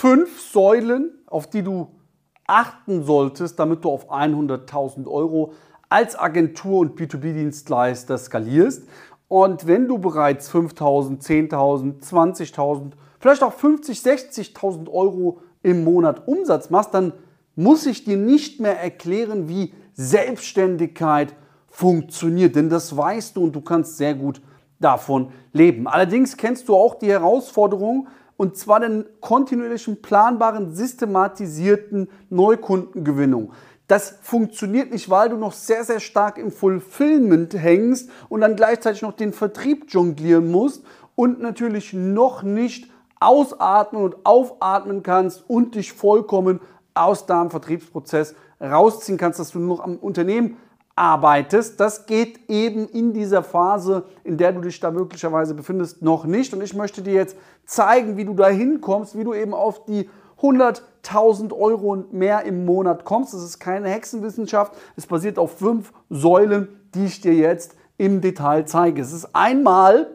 fünf Säulen, auf die du achten solltest, damit du auf 100.000 Euro als Agentur und B2B-Dienstleister skalierst. Und wenn du bereits 5.000, 10.000, 20.000, vielleicht auch 50.000, 60.000 Euro im Monat Umsatz machst, dann muss ich dir nicht mehr erklären, wie Selbstständigkeit funktioniert, denn das weißt du und du kannst sehr gut davon leben. Allerdings kennst du auch die Herausforderung, und zwar den kontinuierlichen, planbaren, systematisierten Neukundengewinnung. Das funktioniert nicht, weil du noch sehr, sehr stark im Fulfillment hängst und dann gleichzeitig noch den Vertrieb jonglieren musst und natürlich noch nicht ausatmen und aufatmen kannst und dich vollkommen aus deinem Vertriebsprozess rausziehen kannst, dass du noch am Unternehmen arbeitest. Das geht eben in dieser Phase, in der du dich da möglicherweise befindest, noch nicht. Und ich möchte dir jetzt zeigen, wie du da hinkommst, wie du eben auf die 100.000 Euro und mehr im Monat kommst. Das ist keine Hexenwissenschaft. Es basiert auf fünf Säulen, die ich dir jetzt im Detail zeige. Es ist einmal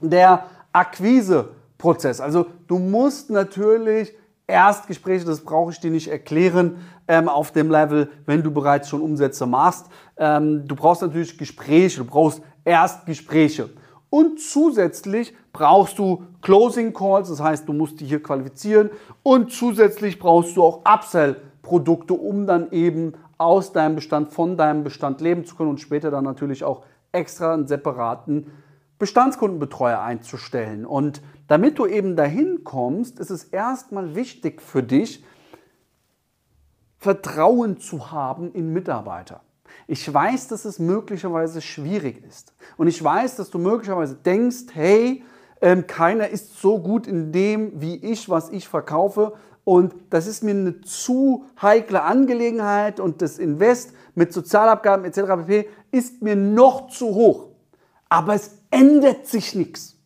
der Akquiseprozess. Also du musst natürlich Erstgespräche, das brauche ich dir nicht erklären, ähm, auf dem Level, wenn du bereits schon Umsätze machst. Ähm, du brauchst natürlich Gespräche, du brauchst Erstgespräche. Und zusätzlich brauchst du Closing Calls, das heißt, du musst dich hier qualifizieren. Und zusätzlich brauchst du auch Upsell-Produkte, um dann eben aus deinem Bestand, von deinem Bestand leben zu können und später dann natürlich auch extra einen separaten Bestandskundenbetreuer einzustellen. Und damit du eben dahin kommst, ist es erstmal wichtig für dich, Vertrauen zu haben in Mitarbeiter. Ich weiß, dass es möglicherweise schwierig ist. Und ich weiß, dass du möglicherweise denkst, hey, ähm, keiner ist so gut in dem, wie ich, was ich verkaufe. Und das ist mir eine zu heikle Angelegenheit und das Invest mit Sozialabgaben etc. pp. ist mir noch zu hoch. Aber es ändert sich nichts.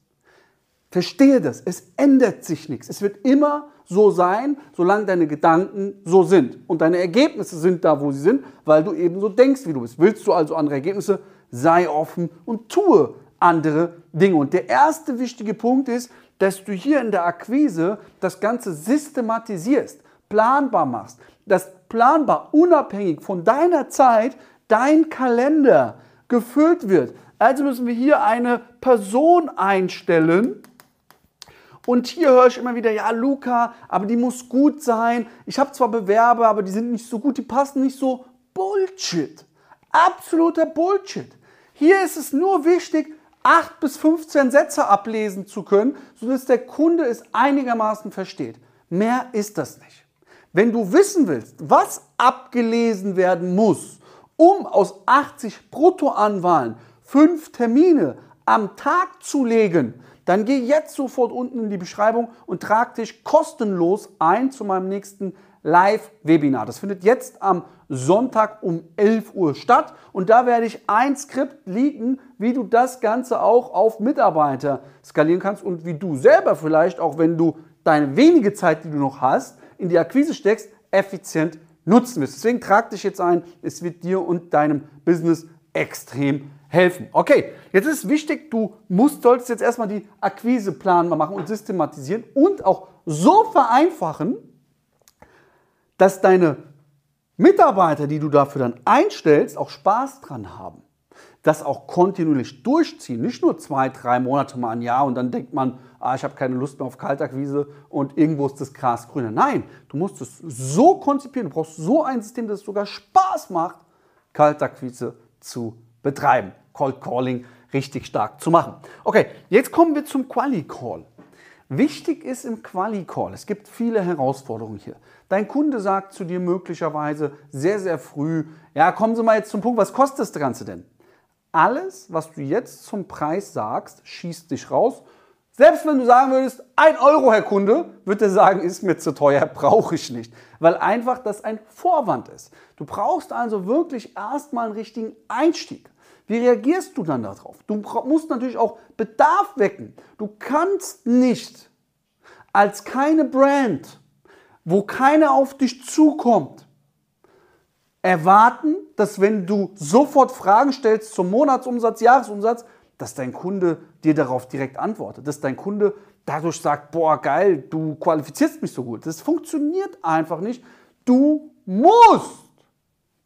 Verstehe das, es ändert sich nichts. Es wird immer so sein, solange deine Gedanken so sind. Und deine Ergebnisse sind da, wo sie sind, weil du eben so denkst, wie du bist. Willst du also andere Ergebnisse, sei offen und tue andere Dinge. Und der erste wichtige Punkt ist, dass du hier in der Akquise das Ganze systematisierst, planbar machst, dass planbar unabhängig von deiner Zeit dein Kalender gefüllt wird. Also müssen wir hier eine Person einstellen. Und hier höre ich immer wieder, ja, Luca, aber die muss gut sein. Ich habe zwar Bewerber, aber die sind nicht so gut, die passen nicht so. Bullshit. Absoluter Bullshit. Hier ist es nur wichtig, 8 bis 15 Sätze ablesen zu können, sodass der Kunde es einigermaßen versteht. Mehr ist das nicht. Wenn du wissen willst, was abgelesen werden muss, um aus 80 Bruttoanwahlen fünf Termine am Tag zu legen, dann geh jetzt sofort unten in die Beschreibung und trag dich kostenlos ein zu meinem nächsten Live-Webinar. Das findet jetzt am Sonntag um 11 Uhr statt und da werde ich ein Skript liegen, wie du das Ganze auch auf Mitarbeiter skalieren kannst und wie du selber vielleicht, auch wenn du deine wenige Zeit, die du noch hast, in die Akquise steckst, effizient nutzen wirst. Deswegen trag dich jetzt ein, es wird dir und deinem Business extrem helfen helfen. Okay, jetzt ist wichtig, du musst, solltest jetzt erstmal die Akquiseplan mal machen und systematisieren und auch so vereinfachen, dass deine Mitarbeiter, die du dafür dann einstellst, auch Spaß dran haben. Das auch kontinuierlich durchziehen, nicht nur zwei, drei Monate mal ein Jahr und dann denkt man, ah, ich habe keine Lust mehr auf Kaltakquise und irgendwo ist das Gras grüner. Nein, du musst es so konzipieren, du brauchst so ein System, das es sogar Spaß macht, Kaltakquise zu betreiben. Cold Calling richtig stark zu machen. Okay, jetzt kommen wir zum Quali Call. Wichtig ist im Quali Call, es gibt viele Herausforderungen hier. Dein Kunde sagt zu dir möglicherweise sehr, sehr früh, ja, kommen Sie mal jetzt zum Punkt, was kostet das Ganze denn? Alles, was du jetzt zum Preis sagst, schießt dich raus. Selbst wenn du sagen würdest, ein Euro, Herr Kunde, wird er sagen, ist mir zu teuer, brauche ich nicht. Weil einfach das ein Vorwand ist. Du brauchst also wirklich erstmal einen richtigen Einstieg. Wie reagierst du dann darauf? Du musst natürlich auch Bedarf wecken. Du kannst nicht als keine Brand, wo keiner auf dich zukommt, erwarten, dass wenn du sofort Fragen stellst zum Monatsumsatz, Jahresumsatz, dass dein Kunde dir darauf direkt antwortet, dass dein Kunde dadurch sagt, boah, geil, du qualifizierst mich so gut. Das funktioniert einfach nicht. Du musst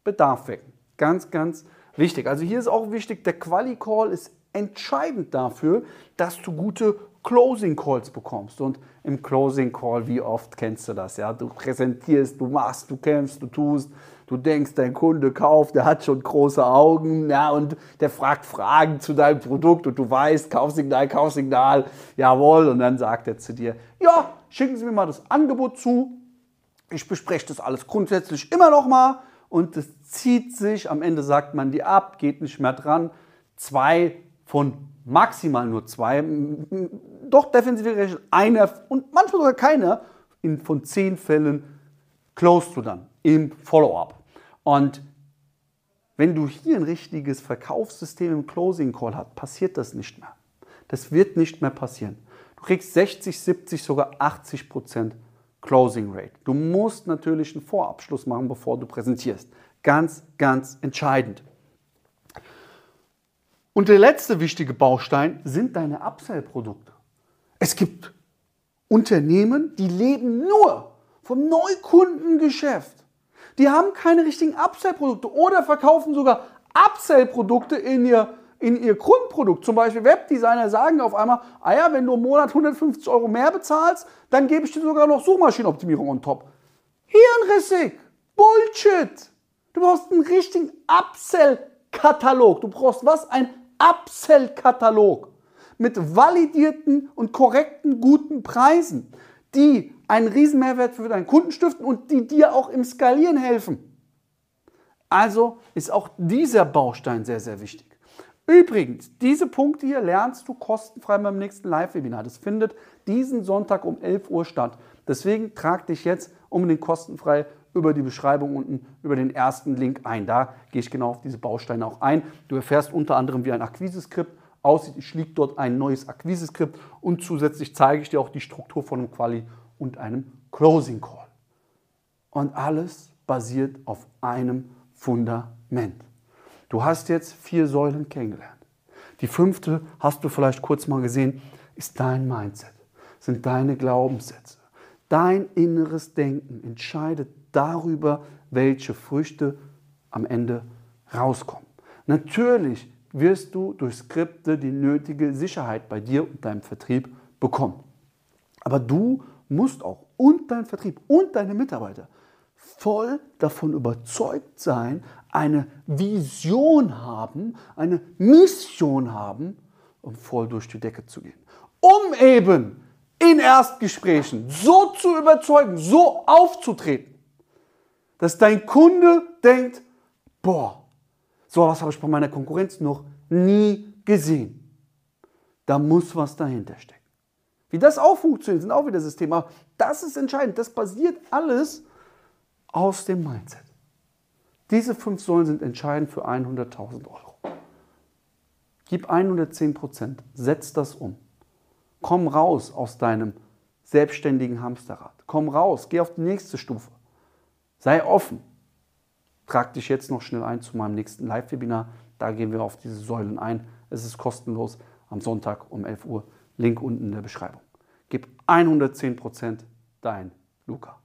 Bedarf wecken. Ganz, ganz wichtig. Also hier ist auch wichtig, der Quali-Call ist entscheidend dafür, dass du gute Closing Calls bekommst. Und im Closing Call, wie oft kennst du das? Ja, du präsentierst, du machst, du kämpfst, du tust, du denkst, dein Kunde kauft, der hat schon große Augen, ja, und der fragt Fragen zu deinem Produkt und du weißt, Kaufsignal, Kaufsignal, jawohl, und dann sagt er zu dir, ja, schicken Sie mir mal das Angebot zu. Ich bespreche das alles grundsätzlich immer noch mal und es zieht sich, am Ende sagt man die ab, geht nicht mehr dran. Zwei von maximal nur zwei, doch defensiv gerechnet einer und manchmal sogar keiner, in, von zehn Fällen closest du dann im Follow-up. Und wenn du hier ein richtiges Verkaufssystem im Closing Call hast, passiert das nicht mehr. Das wird nicht mehr passieren. Du kriegst 60, 70, sogar 80 Prozent Closing Rate. Du musst natürlich einen Vorabschluss machen, bevor du präsentierst. Ganz, ganz entscheidend. Und der letzte wichtige Baustein sind deine Upsell-Produkte. Es gibt Unternehmen, die leben nur vom Neukundengeschäft. Die haben keine richtigen Upsell-Produkte oder verkaufen sogar Upsell-Produkte in ihr, in ihr Grundprodukt. Zum Beispiel Webdesigner sagen auf einmal, ah ja, wenn du im Monat 150 Euro mehr bezahlst, dann gebe ich dir sogar noch Suchmaschinenoptimierung on top. Hirnrissig! Bullshit! Du brauchst einen richtigen Upsell-Katalog. Du brauchst was? Ein Upsell-Katalog mit validierten und korrekten, guten Preisen, die einen riesen Mehrwert für deinen Kunden stiften und die dir auch im Skalieren helfen. Also ist auch dieser Baustein sehr, sehr wichtig. Übrigens, diese Punkte hier lernst du kostenfrei beim nächsten Live-Webinar. Das findet diesen Sonntag um 11 Uhr statt. Deswegen trag dich jetzt unbedingt kostenfrei über die Beschreibung unten, über den ersten Link ein. Da gehe ich genau auf diese Bausteine auch ein. Du erfährst unter anderem, wie ein Akquise-Skript aussieht. Ich liege dort ein neues Akquise-Skript und zusätzlich zeige ich dir auch die Struktur von einem Quali und einem Closing Call. Und alles basiert auf einem Fundament. Du hast jetzt vier Säulen kennengelernt. Die fünfte hast du vielleicht kurz mal gesehen, ist dein Mindset, sind deine Glaubenssätze. Dein inneres Denken entscheidet darüber, welche Früchte am Ende rauskommen. Natürlich wirst du durch Skripte die nötige Sicherheit bei dir und deinem Vertrieb bekommen. Aber du musst auch und dein Vertrieb und deine Mitarbeiter voll davon überzeugt sein, eine Vision haben, eine Mission haben, um voll durch die Decke zu gehen. Um eben in Erstgesprächen so zu überzeugen, so aufzutreten, dass dein Kunde denkt, boah, so was habe ich bei meiner Konkurrenz noch nie gesehen. Da muss was dahinter stecken. Wie das auch funktioniert, sind auch wieder Systeme. Aber das ist entscheidend. Das basiert alles aus dem Mindset. Diese fünf Säulen sind entscheidend für 100.000 Euro. Gib 110 Prozent, setz das um. Komm raus aus deinem selbstständigen Hamsterrad. Komm raus, geh auf die nächste Stufe. Sei offen. Trag dich jetzt noch schnell ein zu meinem nächsten Live-Webinar. Da gehen wir auf diese Säulen ein. Es ist kostenlos am Sonntag um 11 Uhr. Link unten in der Beschreibung. Gib 110 Prozent dein Luca.